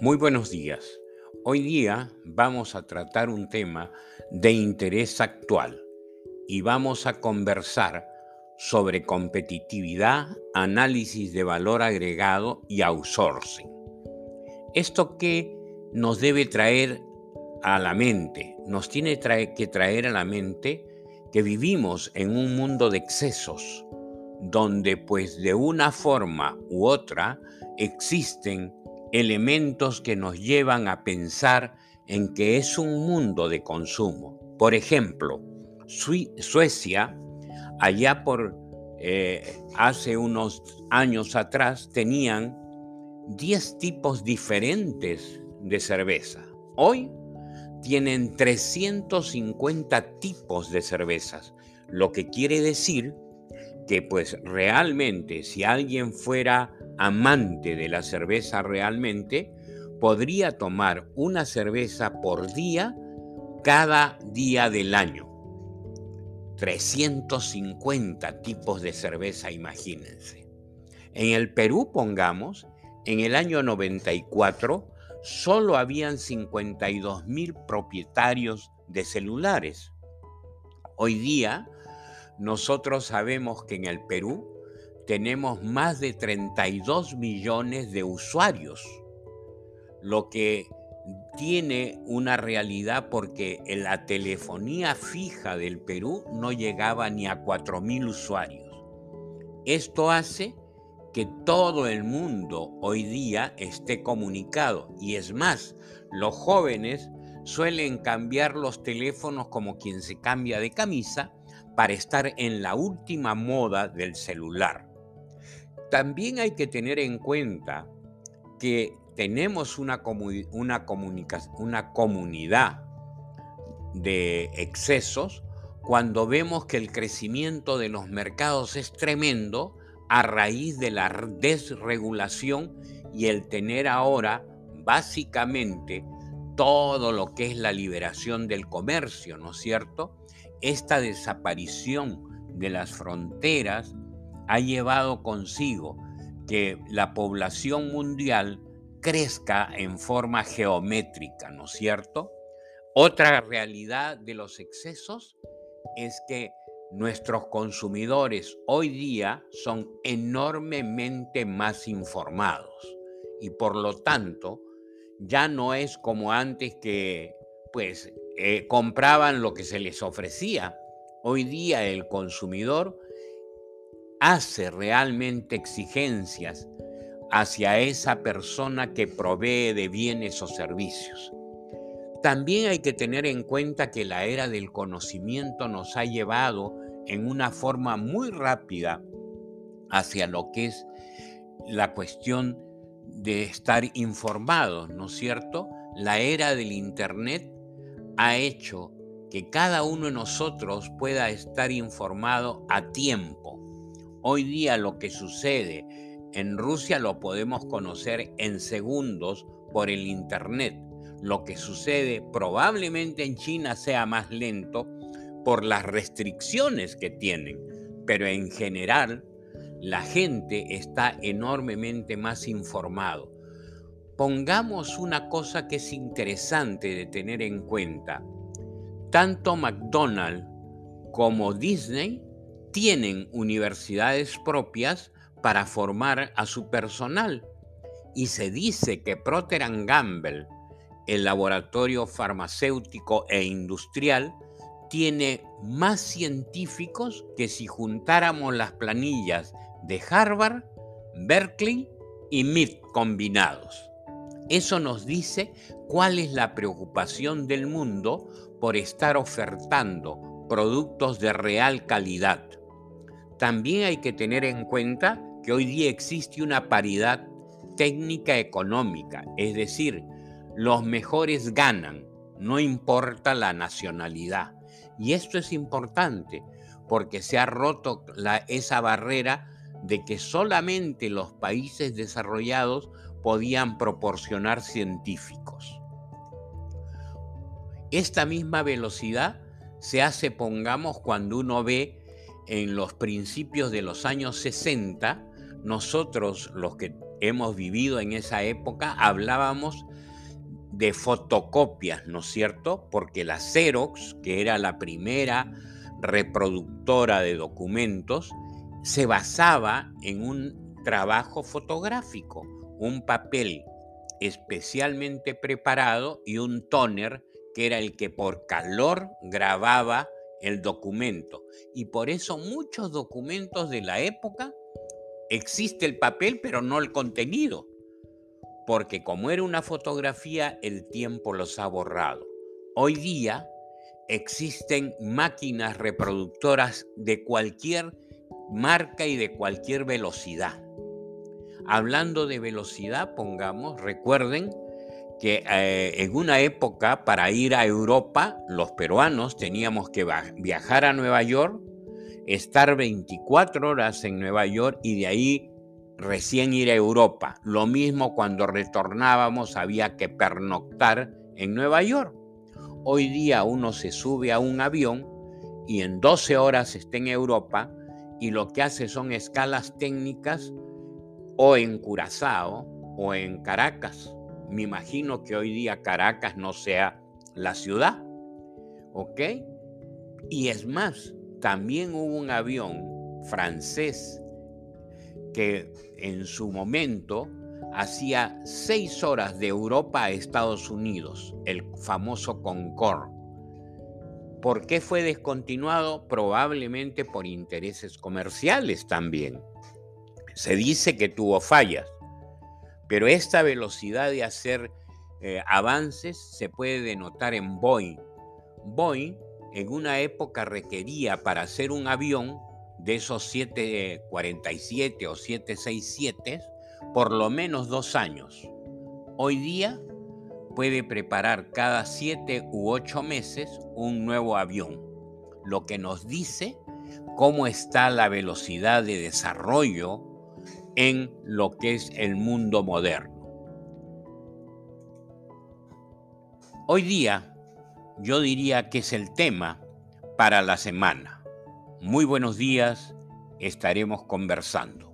Muy buenos días. Hoy día vamos a tratar un tema de interés actual y vamos a conversar sobre competitividad, análisis de valor agregado y outsourcing. ¿Esto qué nos debe traer a la mente? Nos tiene que traer a la mente que vivimos en un mundo de excesos, donde pues de una forma u otra existen elementos que nos llevan a pensar en que es un mundo de consumo. Por ejemplo, Suecia, allá por eh, hace unos años atrás, tenían 10 tipos diferentes de cerveza. Hoy tienen 350 tipos de cervezas, lo que quiere decir que pues realmente si alguien fuera amante de la cerveza realmente, podría tomar una cerveza por día cada día del año. 350 tipos de cerveza, imagínense. En el Perú, pongamos, en el año 94, solo habían 52 mil propietarios de celulares. Hoy día, nosotros sabemos que en el Perú tenemos más de 32 millones de usuarios, lo que tiene una realidad porque en la telefonía fija del Perú no llegaba ni a 4 mil usuarios. Esto hace que todo el mundo hoy día esté comunicado y es más, los jóvenes suelen cambiar los teléfonos como quien se cambia de camisa para estar en la última moda del celular. También hay que tener en cuenta que tenemos una, una, comunidad de excesos cuando vemos que el crecimiento de los mercados es tremendo a raíz de la desregulación y el tener ahora básicamente todo lo que es la liberación del comercio, ¿no es cierto? Esta desaparición de las fronteras ha llevado consigo que la población mundial crezca en forma geométrica, ¿no es cierto? Otra realidad de los excesos es que nuestros consumidores hoy día son enormemente más informados y por lo tanto ya no es como antes que pues eh, compraban lo que se les ofrecía. Hoy día el consumidor hace realmente exigencias hacia esa persona que provee de bienes o servicios. También hay que tener en cuenta que la era del conocimiento nos ha llevado en una forma muy rápida hacia lo que es la cuestión de estar informados, ¿no es cierto? La era del Internet ha hecho que cada uno de nosotros pueda estar informado a tiempo Hoy día lo que sucede en Rusia lo podemos conocer en segundos por el Internet. Lo que sucede probablemente en China sea más lento por las restricciones que tienen, pero en general la gente está enormemente más informado. Pongamos una cosa que es interesante de tener en cuenta. Tanto McDonald's como Disney tienen universidades propias para formar a su personal. Y se dice que Procter Gamble, el laboratorio farmacéutico e industrial, tiene más científicos que si juntáramos las planillas de Harvard, Berkeley y MIT combinados. Eso nos dice cuál es la preocupación del mundo por estar ofertando productos de real calidad. También hay que tener en cuenta que hoy día existe una paridad técnica económica, es decir, los mejores ganan, no importa la nacionalidad. Y esto es importante porque se ha roto esa barrera de que solamente los países desarrollados podían proporcionar científicos. Esta misma velocidad se hace, pongamos, cuando uno ve en los principios de los años 60, nosotros los que hemos vivido en esa época, hablábamos de fotocopias, ¿no es cierto? Porque la Xerox, que era la primera reproductora de documentos, se basaba en un trabajo fotográfico, un papel especialmente preparado y un toner que era el que por calor grababa el documento. Y por eso muchos documentos de la época existe el papel pero no el contenido. Porque como era una fotografía, el tiempo los ha borrado. Hoy día existen máquinas reproductoras de cualquier marca y de cualquier velocidad. Hablando de velocidad, pongamos, recuerden que eh, en una época para ir a Europa, los peruanos teníamos que viajar a Nueva York, estar 24 horas en Nueva York y de ahí recién ir a Europa. Lo mismo cuando retornábamos había que pernoctar en Nueva York. Hoy día uno se sube a un avión y en 12 horas está en Europa y lo que hace son escalas técnicas o en Curazao o en Caracas. Me imagino que hoy día Caracas no sea la ciudad. ¿Ok? Y es más, también hubo un avión francés que en su momento hacía seis horas de Europa a Estados Unidos, el famoso Concorde. ¿Por qué fue descontinuado? Probablemente por intereses comerciales también. Se dice que tuvo fallas, pero esta velocidad de hacer eh, avances se puede denotar en Boeing. Boeing en una época requería para hacer un avión de esos 747 o 767 por lo menos dos años. Hoy día puede preparar cada siete u ocho meses un nuevo avión, lo que nos dice cómo está la velocidad de desarrollo en lo que es el mundo moderno. Hoy día yo diría que es el tema para la semana. Muy buenos días, estaremos conversando.